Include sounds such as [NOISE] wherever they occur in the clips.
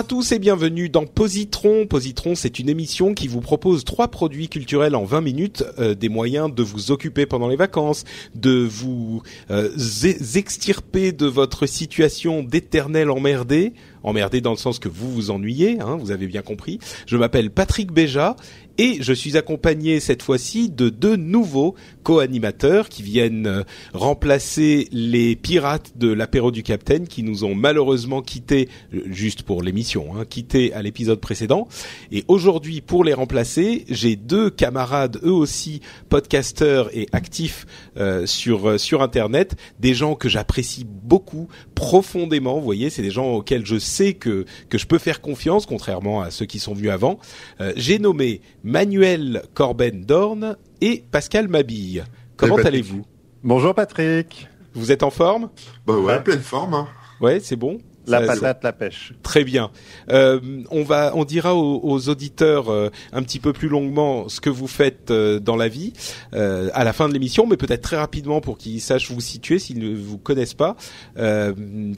À tous et bienvenue dans Positron. Positron, c'est une émission qui vous propose trois produits culturels en 20 minutes, euh, des moyens de vous occuper pendant les vacances, de vous euh, zé- extirper de votre situation d'éternel emmerdé, emmerdé dans le sens que vous vous ennuyez, hein, vous avez bien compris. Je m'appelle Patrick Béja et je suis accompagné cette fois-ci de deux nouveaux co-animateurs qui viennent euh, remplacer les pirates de l'apéro du Capitaine qui nous ont malheureusement quittés, euh, juste pour l'émission, hein, quittés à l'épisode précédent. Et aujourd'hui, pour les remplacer, j'ai deux camarades, eux aussi podcasteurs et actifs euh, sur sur Internet, des gens que j'apprécie beaucoup, profondément. Vous voyez, c'est des gens auxquels je sais que que je peux faire confiance, contrairement à ceux qui sont venus avant. Euh, j'ai nommé Manuel Corben Dorn et Pascal Mabille. Comment allez-vous? Bonjour Patrick. Vous êtes en forme? Bah ouais, Ouais. pleine forme. Hein. Ouais, c'est bon? La patate, la pêche. Très bien. Euh, on va, on dira aux, aux auditeurs euh, un petit peu plus longuement ce que vous faites euh, dans la vie euh, à la fin de l'émission, mais peut-être très rapidement pour qu'ils sachent vous situer s'ils ne vous connaissent pas. Euh,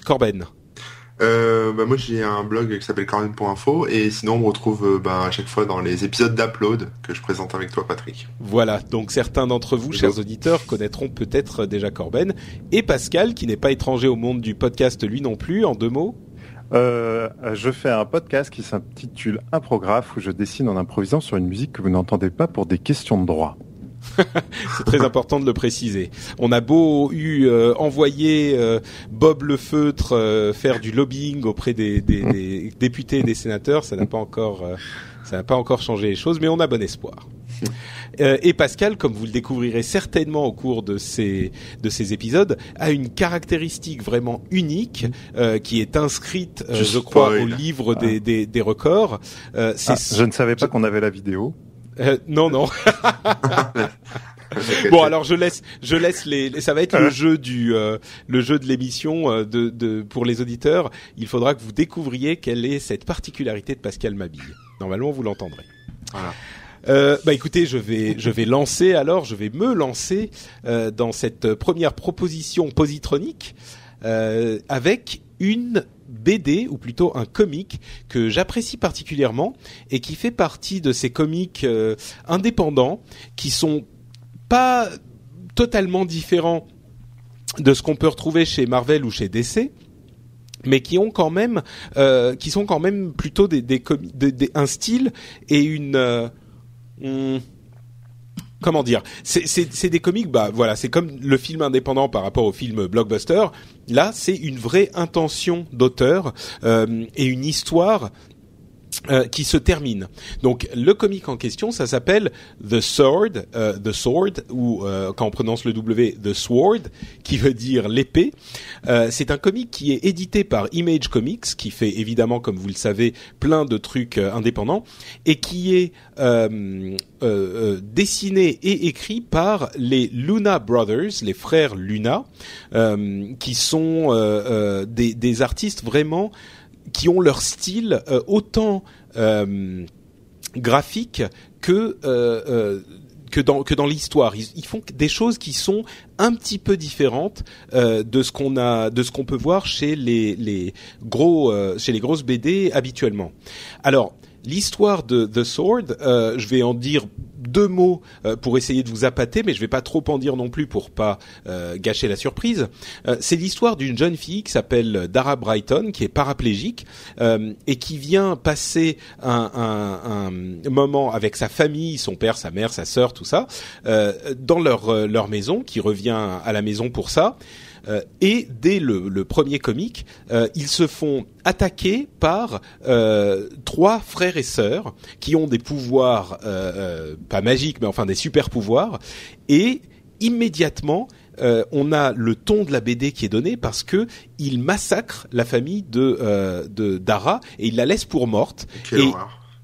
Corben. Euh, bah moi j'ai un blog qui s'appelle Corben.info et sinon on me retrouve euh, bah, à chaque fois dans les épisodes d'Upload que je présente avec toi Patrick. Voilà. Donc certains d'entre vous, chers auditeurs, connaîtront peut-être déjà Corben et Pascal, qui n'est pas étranger au monde du podcast lui non plus. En deux mots. Euh, je fais un podcast qui s'intitule Imprographe où je dessine en improvisant sur une musique que vous n'entendez pas pour des questions de droit. [LAUGHS] C'est très important de le préciser. On a beau eu euh, envoyer euh, Bob le feutre euh, faire du lobbying auprès des, des- des députés et des sénateurs, ça n'a pas encore euh, ça n'a pas encore changé les choses, mais on a bon espoir. Euh, et Pascal, comme vous le découvrirez certainement au cours de ces de ces épisodes, a une caractéristique vraiment unique euh, qui est inscrite, euh, Je je crois, au livre des, des, des records. Euh, Ah, je ne savais pas qu'on avait la vidéo. Euh, non non. [LAUGHS] Bon alors je laisse je laisse les, les- ça va être le jeu du euh, le jeu de l'émission euh, de, de pour les auditeurs. Il faudra que vous découvriez quelle est cette particularité de Pascal Mabille. Normalement vous l'entendrez. Voilà. Euh, bah écoutez, je vais je vais lancer alors, je vais me lancer euh, dans cette première proposition positronique euh, avec une BD ou plutôt un comic que j'apprécie particulièrement et qui fait partie de ces comics euh, indépendants qui sont pas totalement différents de ce qu'on peut retrouver chez Marvel ou chez DC mais qui ont quand même euh, qui sont quand même plutôt des, un style et une euh, hum, comment dire? C'est des comics bah voilà c'est comme le film indépendant par rapport au film blockbuster. Là c'est une vraie intention d'auteur euh, et une histoire euh, qui se termine. Donc le comic en question, ça s'appelle The Sword, euh, The Sword, ou euh, quand on prononce le W, The Sword, qui veut dire l'épée. Euh, c'est un comic qui est édité par Image Comics, qui fait évidemment, comme vous le savez, plein de trucs euh, indépendants, et qui est dessiné et écrit par les Luna Brothers, les frères Luna, qui sont des, des artistes vraiment qui ont leur style euh, autant euh, graphique que euh, euh, que dans que dans l'histoire. Ils, ils font des choses qui sont un petit peu différentes euh, de ce qu'on a de ce qu'on peut voir chez les les gros euh, chez les grosses BD habituellement. Alors L'histoire de The Sword, euh, je vais en dire deux mots pour essayer de vous appâter, mais je vais pas trop en dire non plus pour pas gâcher la surprise. c'est l'histoire d'une jeune fille qui s'appelle Dara Brighton, qui est paraplégique et qui vient passer un, un, un, moment avec sa famille, son père, sa mère, sa sœur, tout ça, dans leur leur maison, qui revient à la maison pour ça. Euh, et dès le, le premier comique, euh, ils se font attaquer par euh, trois frères et sœurs qui ont des pouvoirs pas magiques, mais enfin des super pouvoirs, et immédiatement on a le ton de la BD qui est donné parce que il massacre la famille de, de Dara et il la laisse pour morte. et,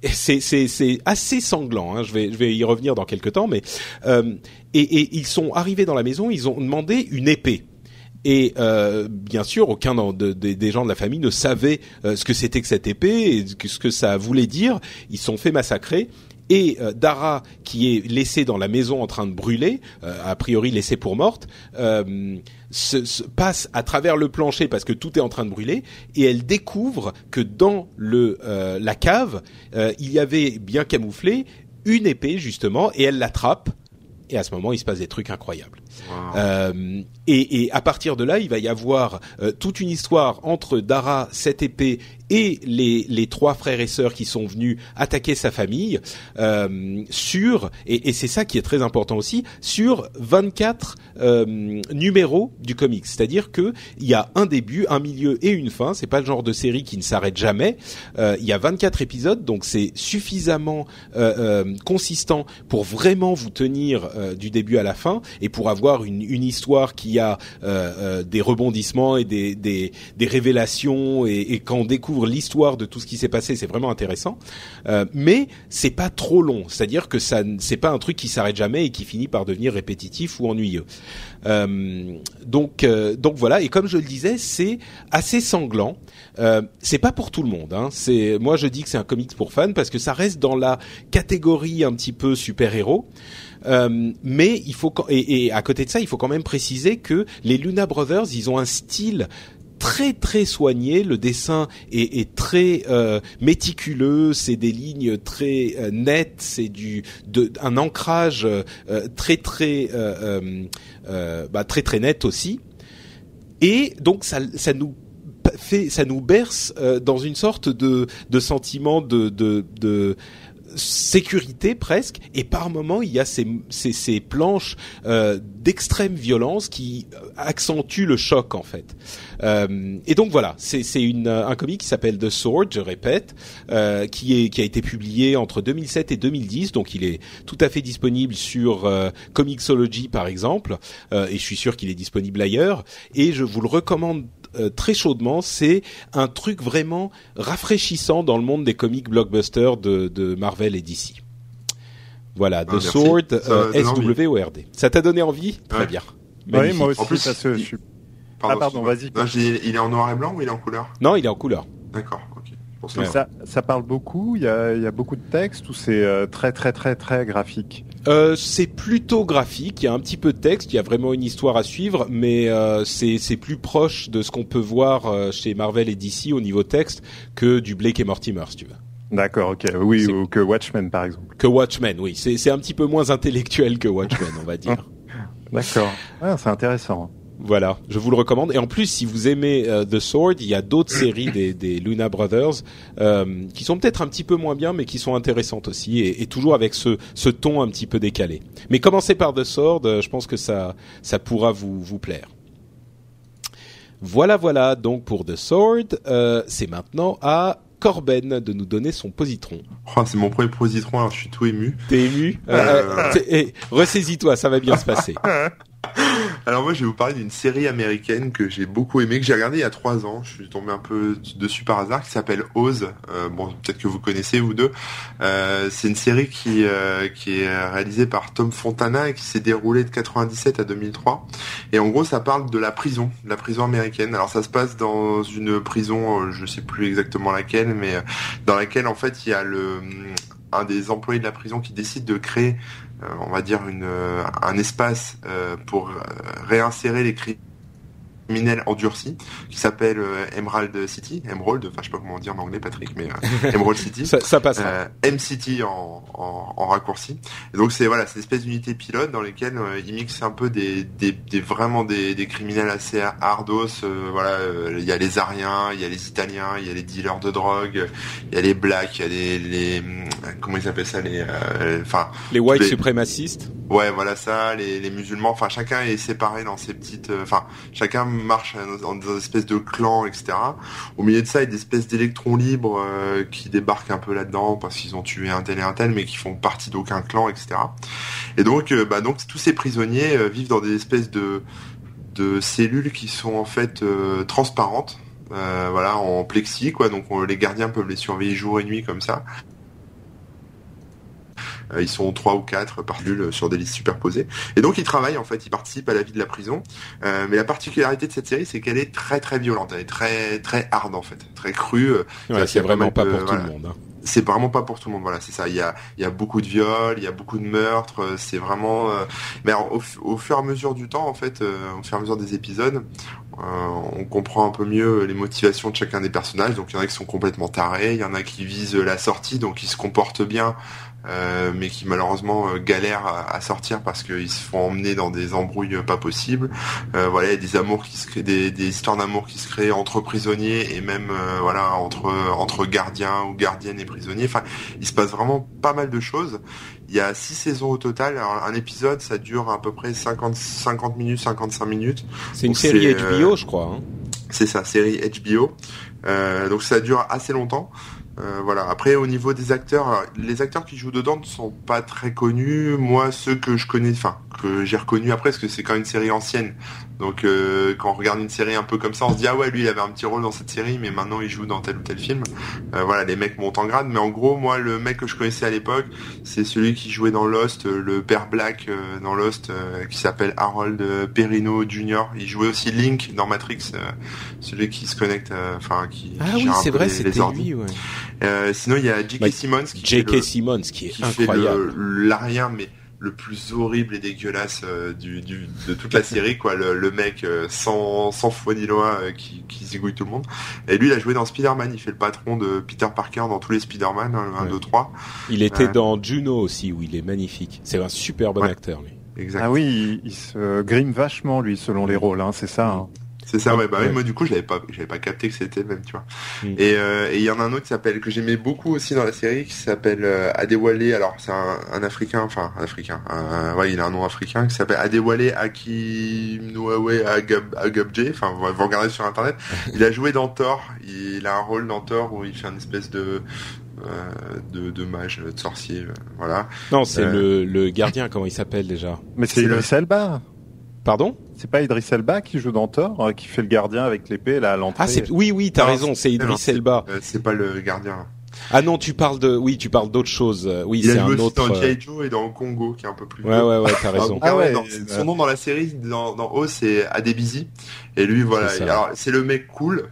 c'est c'est assez sanglant. Hein. Je vais je vais y revenir dans quelques temps, mais euh, et, et, ils sont arrivés dans la maison, ils ont demandé une épée. Et euh, bien sûr, aucun de, des gens de la famille ne savait euh, ce que c'était que cette épée et ce que ça voulait dire. Ils sont fait massacrer. Et euh, Dara, qui est laissée dans la maison en train de brûler, a priori laissée pour morte, se, se, passe à travers le plancher parce que tout est en train de brûler, et elle découvre que dans le la cave, il y avait bien camouflé une épée justement, et elle l'attrape. Et à ce moment, il se passe des trucs incroyables. Euh, et, à partir de là, il va y avoir euh, toute une histoire entre Dara, cette épée, et les, les trois frères et sœurs qui sont venus attaquer sa famille euh, sur et, c'est ça qui est très important aussi sur 24 euh, numéros du comics. C'est-à-dire que il y a un début, un milieu et une fin. C'est pas le genre de série qui ne s'arrête jamais. Il y a 24 épisodes, donc c'est suffisamment consistant pour vraiment vous tenir du début à la fin et pour avoir une, une histoire qui a euh, euh, des rebondissements et des, des, des révélations et, et, quand on découvre l'histoire de tout ce qui s'est passé, c'est vraiment intéressant. Euh, mais c'est pas trop long, c'est-à-dire que ça c'est pas un truc qui s'arrête jamais et qui finit par devenir répétitif ou ennuyeux. Euh, donc euh, donc voilà et comme je le disais, c'est assez sanglant. C'est pas pour tout le monde. Hein. C'est moi je dis que c'est un comics pour fans parce que ça reste dans la catégorie un petit peu super héros. Euh, mais il faut et, et, à côté de ça, il faut quand même préciser que les Luna Brothers, ils ont un style très très soigné. Le dessin est, est très euh, méticuleux. C'est des lignes très euh, nettes. C'est du de, un ancrage euh, très très euh, bah, très très net aussi. Et donc ça, ça nous fait, ça nous berce dans une sorte de, de sentiment de, de, de sécurité presque, et par moment il y a ces, ces, ces planches euh, d'extrême violence qui accentuent le choc en fait. Euh, et donc voilà, c'est un comic qui s'appelle The Sword, je répète, euh, qui est qui a été publié entre 2007 et 2010, donc il est tout à fait disponible sur euh, Comixology par exemple, euh, et je suis sûr qu'il est disponible ailleurs. Et je vous le recommande euh, très chaudement. C'est un truc vraiment rafraîchissant dans le monde des comics blockbusters de, de Marvel et DC. Voilà, The ah, Sword, euh, S-W-O-R-D. Ça t'a donné envie? Très bien. Oui, moi aussi, en plus, parce que je suis... Pardon, ah, pardon, vas-y. Il est en noir et blanc ou il est en couleur? Non, il est en couleur. D'accord, Ça, ça, parle beaucoup, il y a, il y a beaucoup de texte ou c'est euh, très très très très graphique? Euh, C'est plutôt graphique, il y a un petit peu de texte, il y a vraiment une histoire à suivre, mais euh, c'est plus proche de ce qu'on peut voir chez Marvel et DC au niveau texte que du Blake et Mortimer, si tu veux. D'accord, ok, oui, ou que Watchmen par exemple. Que Watchmen, oui, c'est un petit peu moins intellectuel que Watchmen, on va dire. [LAUGHS] D'accord, ah, c'est intéressant. Voilà, je vous le recommande. Et en plus, si vous aimez euh, The Sword, il y a d'autres [COUGHS] séries des, des, Luna Brothers euh, qui sont peut-être un petit peu moins bien, mais qui sont intéressantes aussi, et, et, toujours avec ce, ce ton un petit peu décalé. Mais commencez par The Sword, euh, je pense que ça, ça pourra vous, vous plaire. Voilà, voilà, donc pour The Sword, euh, c'est maintenant à Corben de nous donner son positron. Oh, c'est mon premier positron, alors je suis tout ému. T'es ému euh... Eh, Ressaisis-toi, ça va bien se passer. [LAUGHS] Alors moi je vais vous parler d'une série américaine que j'ai beaucoup aimée, que j'ai regardée il y a trois ans. Je suis tombé un peu dessus par hasard, qui s'appelle Oz. Euh, bon, peut-être que vous connaissez vous deux. Euh, c'est une série qui euh, qui est réalisée par Tom Fontana et qui s'est déroulée de 97 à 2003. Et en gros, ça parle de la prison, de la prison américaine. Alors ça se passe dans une prison, euh, je sais plus exactement laquelle, mais dans laquelle en fait il y a le un des employés de la prison qui décide de créer on va dire une, un espace pour réinsérer les criminels criminel endurci qui s'appelle euh, Emerald City, Emerald, enfin je sais pas comment dire en anglais Patrick, mais euh, [LAUGHS] Emerald City, Ça, ça passe. euh, M-City en, en, en raccourci. Et donc c'est voilà, c'est une espèce d'unité pilote dans lesquelles ils mixent un peu des, des, des vraiment des, des criminels assez hardos. euh, voilà, il y a les Ariens, il y a les Italiens, il y a les dealers de drogue, il y a les blacks, il y a les, les comment ils appellent ça les, euh, enfin les white les- suprémacistes. Ouais, voilà ça, les, les musulmans, enfin chacun est séparé dans ses petites, enfin chacun marche dans des espèces de clans, etc. Au milieu de ça, il y a des espèces d'électrons libres euh, qui débarquent un peu là-dedans parce qu'ils ont tué un tel et un tel, mais qui font partie d'aucun clan, etc. Et donc, euh, bah donc tous ces prisonniers euh, vivent dans des espèces de cellules qui sont en fait transparentes, voilà, en plexi, quoi. Donc on- les gardiens peuvent les surveiller jour et nuit comme ça. Euh, ils sont trois ou quatre par bulle sur des listes superposées. Et donc ils travaillent en fait, ils participent à la vie de la prison. Euh, mais la particularité de cette série, c'est qu'elle est très très violente, elle est très très hard en fait, très crue. Euh, Ouais, c'est vraiment pas de- pour tout le monde. hein. C'est vraiment pas pour tout le monde, voilà, c'est ça. Il y a, il y a beaucoup de viols, il y a beaucoup de meurtres, c'est vraiment. euh, Mais alors, au, au fur et à mesure du temps, en fait, euh, au fur et à mesure des épisodes, euh, on comprend un peu mieux les motivations de chacun des personnages. Donc, il y en a qui sont complètement tarés, il y en a qui visent la sortie, donc ils se comportent bien, euh, mais qui malheureusement euh, galèrent à, à sortir parce qu'ils se font emmener dans des embrouilles euh, pas possibles. Euh, voilà, il y a des amours qui se créent, des, des histoires d'amour qui se créent entre prisonniers et même euh, voilà entre entre gardiens ou gardiennes et prisonniers. Enfin, il se passe vraiment pas mal de choses. Il y a six saisons au total. Alors, un épisode, ça dure à peu près 50 50 minutes, 55 minutes. C'est une Donc, série HBO, je crois. hein. C'est ça, série HBO. Euh, donc ça dure assez longtemps. Euh, voilà. Après, au niveau des acteurs, les acteurs qui jouent dedans ne sont pas très connus. Moi, ceux que je connais, enfin que j'ai reconnus après, parce que c'est quand même une série ancienne. Donc, euh, quand on regarde une série un peu comme ça, on se dit ah ouais, lui, il avait un petit rôle dans cette série, mais maintenant il joue dans tel ou tel film. Euh, voilà, les mecs montent en grade. Mais en gros, moi, le mec que je connaissais à l'époque, c'est celui qui jouait dans Lost, euh, le père Black euh, dans Lost, euh, qui s'appelle Harold Perrino Jr. Il jouait aussi Link dans Matrix, euh, celui qui se connecte, euh, enfin qui. Ah oui, gère un c'est peu vrai, les- c'était lui. Ouais. Euh, sinon, il y a J.K. Bah, Simmons qui fait J.K. le- Simmons, qui est qui fait incroyable. le l'arien mais le plus horrible et dégueulasse euh, du, du de toute la série quoi le, le mec euh, sans sans foi ni loi euh, qui qui zigouille tout le monde et lui il a joué dans Spider-Man il fait le patron de Peter Parker dans tous les Spider-Man hein, le 1 Ouais. 2 3 Il était dans Juno aussi, où il est magnifique. C'est un super bon Ouais. acteur, lui. exact Ah oui, il, il se grime vachement lui selon les rôles, hein, c'est ça. hein. C'est ça ouais bah Ouais. oui moi du coup je l'avais pas j'avais pas capté que c'était le même tu vois Mm. et euh, et il y en a un autre qui s'appelle que j'aimais beaucoup aussi dans la série qui s'appelle euh, Adewale alors c'est un, un africain enfin un africain un- ouais il a un nom africain qui s'appelle Adewale Akinwale Agab, Agabje enfin vous vous regardez sur internet [LAUGHS] il a joué dans Thor il a un rôle dans Thor où il fait une espèce de euh, de, de mage, de sorcier, voilà. Non, c'est Euh. le, le gardien, comment il s'appelle déjà? Mais c'est le- Elba. Pardon C'est pas Idris Elba qui joue dans Thor, euh, qui fait le gardien avec l'épée là à l'entrée. Ah, c'est oui, oui, t'as Non, raison, c'est non, Idris c'est- Elba. Euh, c'est pas le gardien. Ah non, tu parles de, oui, tu parles d'autre chose. Euh, Oui, c'est un autre. dans G.I. Joe et dans Congo, qui est un peu plus. Ouais, ouais, ouais, t'as Ah, raison. Ah ah ouais, dans- euh, son nom dans la série, dans, dans O, c'est Adebisi. Et lui, voilà. C'est ça. Alors, c'est le mec cool.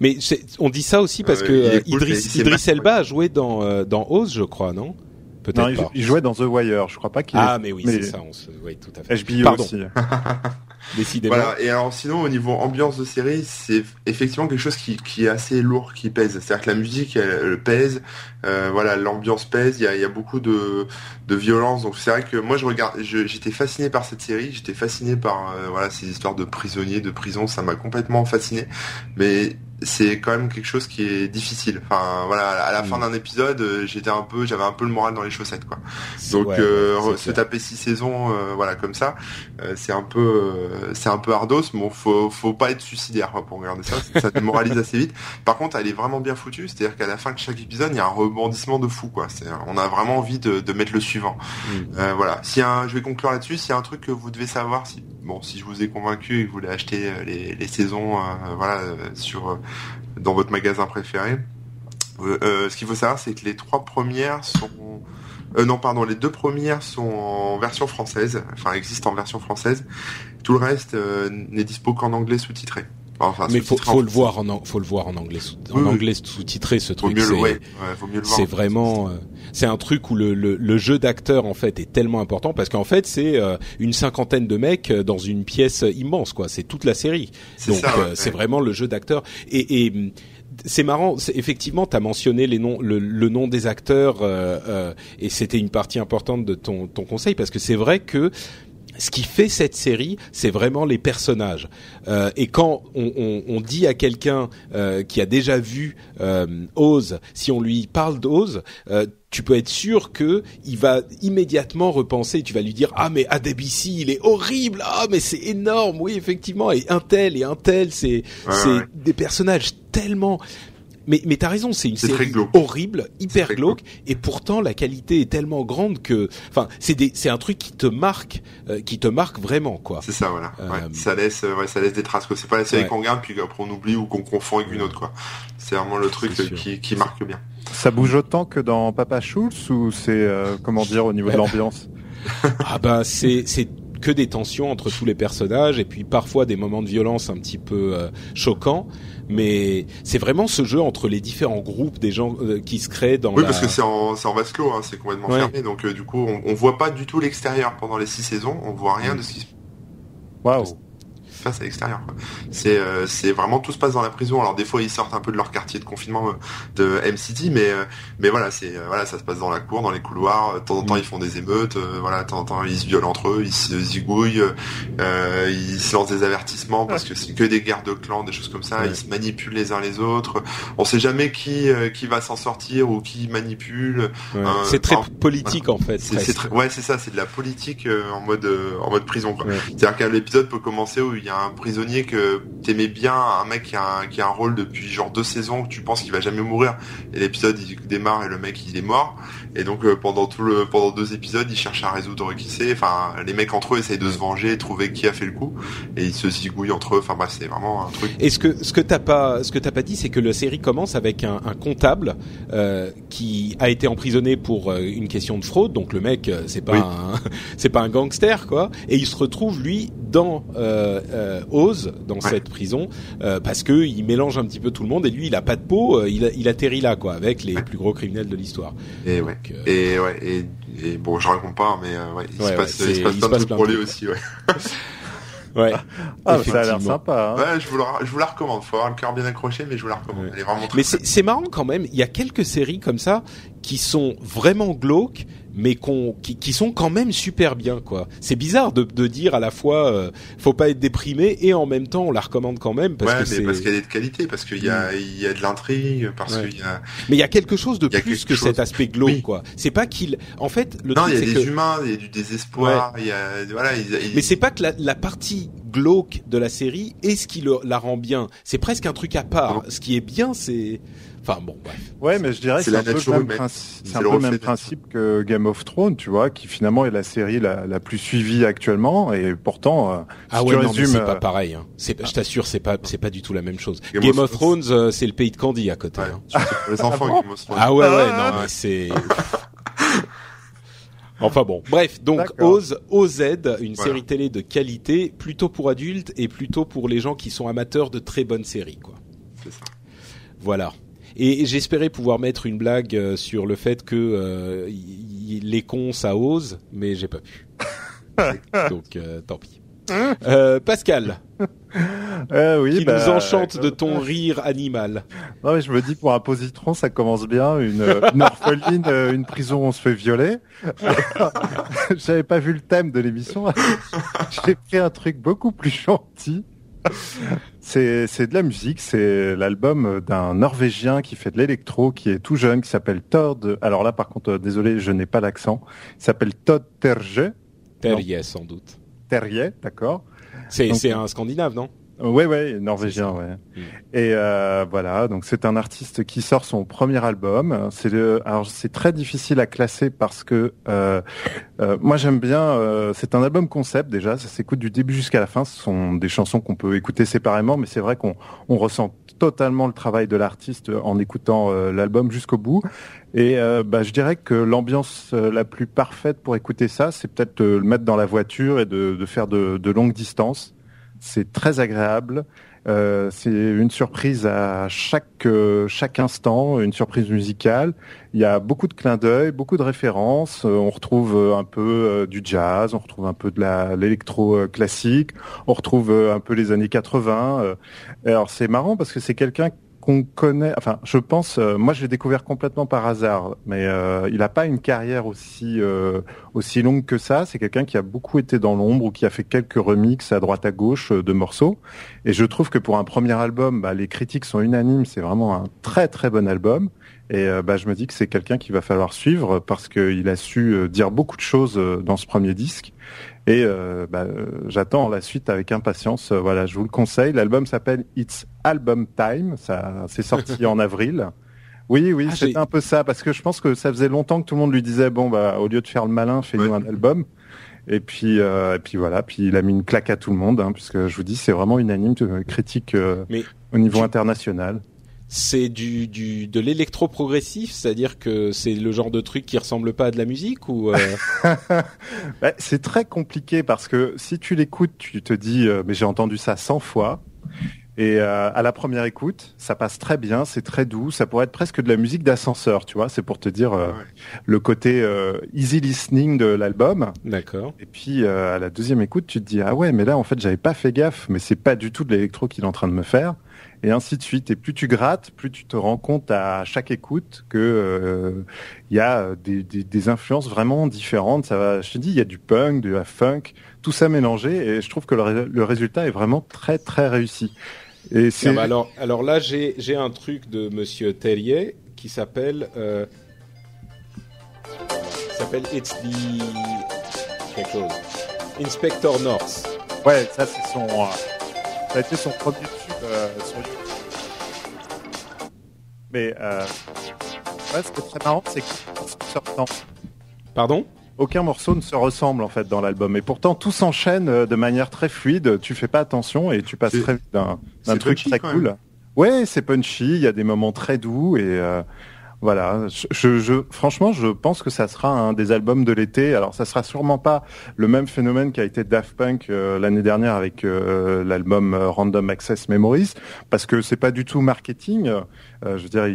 Mais on dit ça aussi parce Euh, que il est cool, mais Idris, c'est Idris mal, Elba a joué dans euh, dans Oz, je crois, non? Peut-être Non, pas. il jouait dans The Wire, je crois pas qu'il Ah, est- mais oui, mais- c'est ça. On se... Oui, tout à fait. HBO Pardon. aussi. [LAUGHS] Décidément. Voilà. Et alors, sinon, au niveau ambiance de série, c'est effectivement quelque chose qui, qui est assez lourd, qui pèse. C'est-à-dire que la musique, elle, elle pèse. Euh, voilà, l'ambiance pèse. Il y a, il y a beaucoup de, de violence. Donc, c'est vrai que moi, je regarde, je- j'étais fasciné par cette série. J'étais fasciné par, euh, voilà, ces histoires de prisonniers, de prison. Ça m'a complètement fasciné. Mais c'est quand même quelque chose qui est difficile. Enfin, voilà, à la fin Mm. d'un épisode, euh, j'étais un peu, j'avais un peu le moral dans les chaussettes, quoi. Donc ouais, euh, se clair. taper six saisons, euh, voilà comme ça, euh, c'est un peu, euh, c'est un peu ardos. Mais bon, faut, faut pas être suicidaire quoi, pour regarder ça. Ça démoralise assez vite. Par contre, elle est vraiment bien foutue. C'est-à-dire qu'à la fin de chaque épisode, il y a un rebondissement de fou quoi. C'est, on a vraiment envie de, de mettre le suivant. Mm. Euh, voilà. Si un, je vais conclure là-dessus. S'il y a un truc que vous devez savoir, si bon, si je vous ai convaincu et que vous voulez acheter les, les saisons, euh, voilà, sur dans votre magasin préféré. Euh, euh, ce qu'il faut savoir, c'est que les trois premières sont euh, non, pardon, les deux premières sont en version française, enfin existent en version française. Tout le reste n'est dispo qu'en anglais sous-titré. Enfin, Mais faut, faut le voir en, faut le voir en anglais, sous- en Oui, oui. anglais sous-titré ce truc. c'est- ouais, vraiment euh, c'est un truc où le, le, le jeu d'acteur en fait est tellement important parce qu'en fait c'est euh, une cinquantaine de mecs euh, dans une pièce immense quoi. C'est toute la série. Donc ça, ouais, euh, c'est vraiment le jeu d'acteur. Et, et hum, c'est marrant, effectivement, tu as mentionné les noms, le, le nom des acteurs, euh, euh, et c'était une partie importante de ton, ton conseil, parce que c'est vrai que ce qui fait cette série, c'est vraiment les personnages. Euh, et quand on, on, on dit à quelqu'un euh, qui a déjà vu euh, Oz, si on lui parle d'Oz, euh, tu peux être sûr que il va immédiatement repenser. Tu vas lui dire ah mais Adebisi il est horrible ah mais c'est énorme oui effectivement et un tel et un tel c'est Ouais, c'est ouais. des personnages tellement mais mais t'as raison c'est une série horrible hyper glauque et pourtant la qualité est tellement grande que enfin c'est des c'est un truc qui te marque euh, qui te marque vraiment quoi C'est ça, voilà. Euh, Ouais, ça laisse, ouais, ça laisse des traces. quoi. C'est pas la série Ouais. qu'on regarde puis qu'après on oublie ou qu'on confond avec une autre, quoi. C'est vraiment le truc qui, qui marque bien. Ça bouge autant que dans Papa Schultz ou c'est euh, comment dire au niveau de [LAUGHS] l'ambiance? Ah ben c'est c'est que des tensions entre tous les personnages et puis parfois des moments de violence un petit peu euh, choquants mais c'est vraiment ce jeu entre les différents groupes des gens euh, qui se créent dans Oui, la parce que c'est en, c'est en vase clos, hein, c'est complètement Ouais. fermé, donc euh, du coup, on, on voit pas du tout l'extérieur pendant les six saisons, on voit rien de ce qui se Waouh. Passe à l'extérieur. C'est, euh, c'est vraiment tout se passe dans la prison. Alors des fois, ils sortent un peu de leur quartier de confinement euh, de M-City, mais euh, mais voilà, c'est euh, voilà, ça se passe dans la cour, dans les couloirs. De temps en temps, Mm. ils font des émeutes. euh, voilà, de temps en temps, ils se violent entre eux, ils se zigouillent, euh, ils se lancent des avertissements parce que c'est que des guerres de clans, des choses comme ça. Ils se manipulent les uns les autres. On sait jamais qui euh, qui va s'en sortir ou qui manipule. Ouais. Euh, c'est très politique en fait C'est, c'est très- ouais, c'est ça, c'est de la politique euh, en mode euh, en mode prison. Quoi. Ouais. C'est-à-dire qu'un épisode peut commencer où il y a un prisonnier que t'aimais bien, un mec qui a un, qui a un rôle depuis genre deux saisons, que tu penses qu'il va jamais mourir, et l'épisode il démarre et le mec il est mort, et donc euh, pendant tout le pendant deux épisodes il cherche à résoudre qui c'est. Enfin, les mecs entre eux essayent de se venger, trouver qui a fait le coup, et ils se zigouillent entre eux. Enfin bref, c'est vraiment un truc. Et ce que ce que t'as pas ce que t'as pas dit, c'est que la série commence avec un, un comptable euh, qui a été emprisonné pour euh, une question de fraude. Donc le mec, euh, c'est pas Oui. un [LAUGHS] c'est pas un gangster quoi. Et il se retrouve lui dans euh, euh, Oz, dans Ouais. cette prison, euh, parce que il mélange un petit peu tout le monde. Et lui, il a pas de peau. il, il atterrit là quoi, avec les Ouais. plus gros criminels de l'histoire. Et ouais. Donc, euh, Et ouais, et, et bon, je raconte pas, mais euh, ouais, il Ouais, se passe, ouais, il se passe il plein se de passe trucs plein pour de lui trucs. aussi, ouais. ouais. [LAUGHS] Ah, ça a l'air sympa. Hein. Ouais, je vous, la, je vous la recommande. Faut avoir le cœur bien accroché, mais je vous la recommande. Ouais. Elle est vraiment très Mais c'est c'est marrant quand même. Il y a quelques séries comme ça qui sont vraiment glauques, mais qu'on qui, qui sont quand même super bien quoi. C'est bizarre de, de dire à la fois euh, faut pas être déprimé et en même temps on la recommande quand même parce ouais, que mais c'est. parce qu'elle est de qualité, parce qu'il y a, il y a de l'intrigue, parce Ouais. qu'il y a, Mais il y a quelque chose de Il plus que chose. cet aspect glauque Oui. quoi. C'est pas qu'il. En fait le non, il y a des que. humains, il y a du désespoir, il y a, voilà, ils- ils- Mais c'est pas que la, la partie glauque de la série est ce qui le- la rend bien. C'est presque un truc à part. Ce qui est bien, c'est. Enfin bon, bref. Ouais, mais je dirais que C'est c'est un peu le même, principe, C'est c'est un le peu le reflet même de- principe que Game of Thrones, tu vois, qui finalement est la série la, la plus suivie actuellement, et pourtant, euh, Ah si ouais, tu non, mais c'est pas euh, pareil. Hein. C'est, je t'assure, c'est pas, c'est pas du tout la même chose. Game, Game of of Thrones, euh, c'est le pays de Candy à côté. ouais, hein. [LAUGHS] les enfants, Game of Thrones. Ah ouais, ouais, Ah. non, mais c'est. [LAUGHS] Enfin bon, bref, donc. Oz, OZ, une Voilà. série télé de qualité, plutôt pour adultes et plutôt pour les gens qui sont amateurs de très bonnes séries, quoi. c'est ça. Voilà. Et j'espérais pouvoir mettre une blague euh, sur le fait que euh, y- y- les cons ça ose, mais j'ai pas pu. [LAUGHS] Donc euh, tant pis. Euh, Pascal, [LAUGHS] euh, oui, qui bah, nous enchante de ton rire animal. Non, mais je me dis pour un positron, ça commence bien. Une, une orpheline, une prison, on se fait violer. [LAUGHS] J'avais pas vu le thème de l'émission. J'ai pris un truc beaucoup plus gentil. C'est c'est de la musique. C'est l'album d'un Norvégien qui fait de l'électro, qui est tout jeune, qui s'appelle Todd. Alors là, par contre, euh, désolé, je n'ai pas l'accent. Il s'appelle Todd Terje. Terrier sans doute. Terrier, d'accord. C'est un Scandinave, non? Ouais, ouais, norvégien, ouais. Mm. Et euh, voilà, donc c'est un artiste qui sort son premier album. C'est le, alors c'est très difficile à classer parce que euh, euh, moi j'aime bien. euh, c'est un album concept déjà, ça s'écoute du début jusqu'à la fin. Ce sont des chansons qu'on peut écouter séparément, mais c'est vrai qu'on on ressent totalement le travail de l'artiste en écoutant euh, l'album jusqu'au bout. Et euh, bah, je dirais que l'ambiance euh, la plus parfaite pour écouter ça, c'est peut-être de le mettre dans la voiture et de, de faire de, de longues distances. C'est très agréable Euh, c'est une surprise à chaque euh, chaque instant, une surprise musicale. Il y a beaucoup de clins d'œil, beaucoup de références. Euh, on retrouve un peu du jazz, on retrouve un peu de l'électro classique, on retrouve un peu les années 80. Alors c'est marrant parce que c'est quelqu'un connaît, enfin, je pense, euh, moi, je l'ai découvert complètement par hasard, mais euh, il n'a pas une carrière aussi euh, aussi longue que ça. C'est quelqu'un qui a beaucoup été dans l'ombre ou qui a fait quelques remixes à droite à gauche de morceaux. Et je trouve que pour un premier album, bah, les critiques sont unanimes. C'est vraiment un très très bon album. Et bah, je me dis que c'est quelqu'un qu'il va falloir suivre parce qu'il a su dire beaucoup de choses dans ce premier disque. Et euh, bah, j'attends la suite avec impatience. Euh, voilà, je vous le conseille. L'album s'appelle It's Album Time. Ça, c'est sorti [LAUGHS] en avril. Oui, oui, ah, c'est un peu ça, parce que je pense que ça faisait longtemps que tout le monde lui disait bon bah au lieu de faire le malin, fais-nous un album. Et puis, euh, et puis voilà, puis il a mis une claque à tout le monde, hein, puisque je vous dis, c'est vraiment unanime, critique au niveau international c'est du, du de l'électro progressif, c'est-à-dire que c'est le genre de truc qui ressemble pas à de la musique ou euh... [LAUGHS] bah, C'est très compliqué parce que si tu l'écoutes, tu te dis euh, mais j'ai entendu ça 100 fois. Et euh, à la première écoute, ça passe très bien, c'est très doux, ça pourrait être presque de la musique d'ascenseur, tu vois. C'est pour te dire euh, le côté easy listening de l'album. D'accord. Et puis à la deuxième écoute, tu te dis ah ouais, mais là en fait j'avais pas fait gaffe, mais c'est pas du tout de l'électro qu'il est en train de me faire et ainsi de suite. Et plus tu grattes, plus tu te rends compte à chaque écoute que euh, il y a des, des, des, influences vraiment différentes. Ça va, je te dis, il y a du punk, de la funk, tout ça mélangé, et je trouve que le, le résultat est vraiment très très réussi. Et c'est alors alors là j'ai j'ai un truc de Monsieur Terrier qui s'appelle euh, s'appelle It's the quelque chose Inspector North. Ouais, ça c'est son euh, ça a été son premier tube euh, sur Mais euh, ouais, ce qui est très marrant, c'est que Pardon? Aucun morceau ne se ressemble en fait dans l'album et pourtant tout s'enchaîne euh, de manière très fluide. Tu fais pas attention et tu passes très vite d'un truc très cool. Ouais, c'est punchy. Il y a des moments très doux et euh, voilà, je, je, franchement, je pense que ça sera un des albums de l'été. Alors, ça sera sûrement pas le même phénomène qui a été Daft Punk euh, l'année dernière avec euh, l'album euh, Random Access Memories, parce que c'est pas du tout marketing. je veux dire,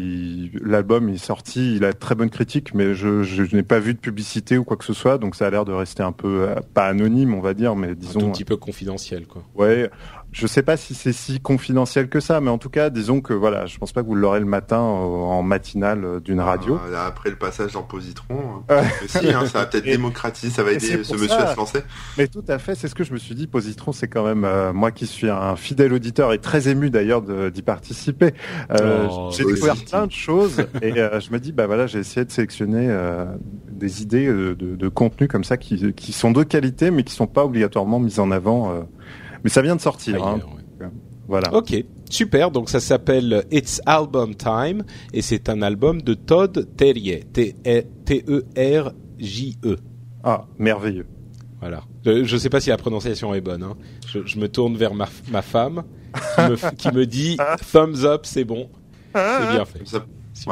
l'album est sorti, il a très bonne critique, mais je, je, n'ai pas vu de publicité ou quoi que ce soit, donc ça a l'air de rester un peu pas anonyme, on va dire, mais disons un petit peu confidentiel, quoi. Ouais. Je sais pas si c'est si confidentiel que ça, mais en tout cas, disons que voilà, je pense pas que vous l'aurez le matin en matinale euh, d'une radio. Ah, après le passage dans Positron, hein. si, hein, ça va peut-être [LAUGHS] démocratiser, ça va aider ce monsieur à se lancer. Mais tout à fait, c'est ce que je me suis dit. Positron, c'est quand même euh, moi qui suis un fidèle auditeur et très ému d'ailleurs d'y participer. Euh, oh, j'ai découvert plein de choses et je me dis bah voilà, j'ai essayé de sélectionner des idées de, de, contenu comme ça qui, qui sont de qualité, mais qui sont pas obligatoirement mises en avant mais ça vient de sortir. Hein. Voilà. Ok, super. Donc ça s'appelle It's Album Time et c'est un album de Todd Terrier. T-E-R-J-E. E. Ah, merveilleux. Voilà. Je ne sais pas si la prononciation est bonne. Hein. Je, me tourne vers ma, ma femme qui me, qui me, dit [LAUGHS] thumbs up, c'est bon. C'est bien fait. Ça,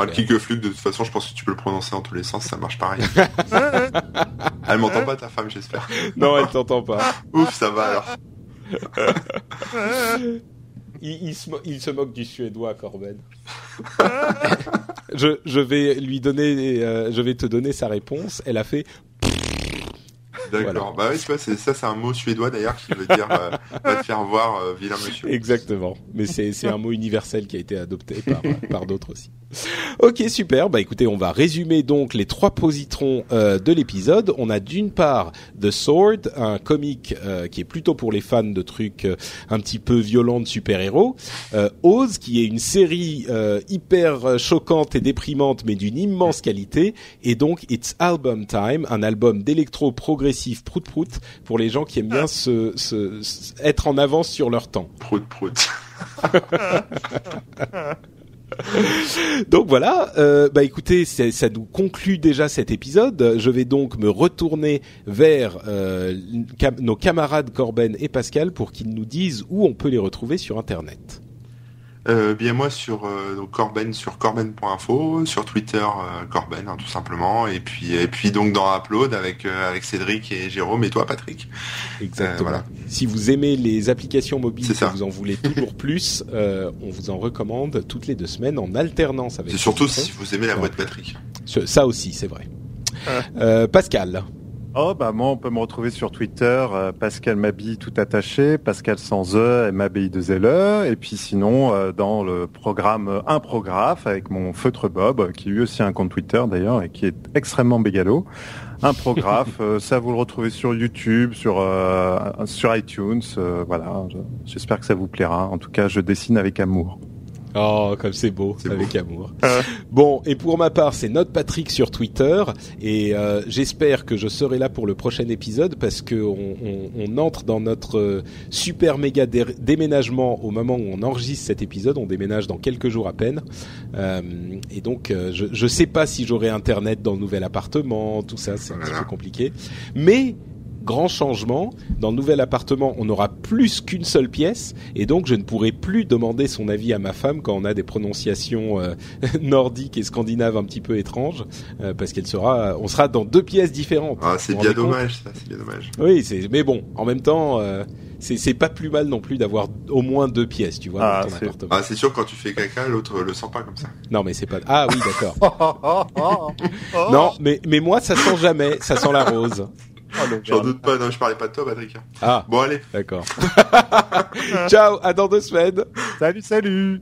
le kick de toute façon, je pense que tu peux le prononcer en tous les sens, ça marche pareil. [LAUGHS] elle m'entend pas ta femme, j'espère. Non, elle t'entend pas. Ouf, ça va alors. Il, se, moque du suédois, Corben. [LAUGHS] je, vais lui donner, euh, je vais te donner sa réponse. Elle a fait. D'accord. Bah oui, ça, c'est un mot suédois d'ailleurs qui veut dire euh, [LAUGHS] va te faire voir euh, vilain monsieur. Exactement. Mais c'est un mot universel qui a été adopté par, par d'autres aussi. Ok, super. Bah écoutez, on va résumer donc les trois positrons euh, de l'épisode. On a d'une part The Sword, un comique euh, qui est plutôt pour les fans de trucs euh, un petit peu violents de super-héros. Oz, qui est une série hyper choquante et déprimante, mais d'une immense qualité. Et donc It's Album Time, un album d'électro progressif prout prout pour les gens qui aiment bien se, se, être en avance sur leur temps. Prout prout. [LAUGHS] donc voilà, euh, bah écoutez, ça nous conclut déjà cet épisode. Je vais donc me retourner vers euh, nos camarades Corben et Pascal pour qu'ils nous disent où on peut les retrouver sur Internet. Euh, bien moi sur euh, donc Corben sur corben.info, sur Twitter euh, Corben hein, tout simplement, et puis et puis donc dans Upload avec euh, avec Cédric et Jérôme et toi Patrick. Exactement. voilà. Si vous aimez les applications mobiles, ça. vous en voulez toujours plus, euh, on vous en recommande toutes les deux semaines en alternance avec. C'est surtout si vous aimez la voix de Patrick. Ça aussi, c'est vrai. Ah. Euh, Pascal. Oh bah moi on peut me retrouver sur Twitter euh, Pascal Mabille tout attaché, Pascal sans e, M A B I 2 L E et puis sinon euh, dans le programme euh, Imprographe avec mon feutre Bob qui lui aussi a un compte Twitter d'ailleurs et qui est extrêmement bégalo. Imprographe, [LAUGHS] euh, ça vous le retrouvez sur YouTube, sur euh, sur iTunes, euh, voilà. Je- J'espère que ça vous plaira. En tout cas, je dessine avec amour. Oh, comme c'est beau, C'est avec amour. Bon, et pour ma part, c'est Note Patrick sur Twitter, et euh, j'espère que je serai là pour le prochain épisode parce que on, on- on entre dans notre euh, super méga dé- déménagement au moment où on enregistre cet épisode. On déménage dans quelques jours à peine, Euh, et donc euh, je je sais pas si j'aurai internet dans le nouvel appartement, tout ça, c'est un petit peu compliqué, mais grand changement. Dans le nouvel appartement, on n'aura plus qu'une seule pièce et donc je ne pourrai plus demander son avis à ma femme quand on a des prononciations euh, [LAUGHS] nordiques et scandinaves un petit peu étranges euh, parce qu'elle sera, on sera dans deux pièces différentes. Ah c'est bien dommage ça, c'est bien dommage. Oui, c'est mais bon, en même temps, euh, c'est c'est pas plus mal non plus d'avoir au moins deux pièces, tu vois, Ah, dans ton c'est- appartement. Ah c'est sûr quand tu fais caca l'autre le sent pas comme ça. Non, mais c'est pas. Ah oui, d'accord. [LAUGHS] non, mais mais moi ça sent jamais, ça sent la rose. J'en doute pas, non je parlais pas de toi Patrick. Ah, Bon allez. d'accord. [LAUGHS] Ciao, à dans deux semaines. Salut, salut.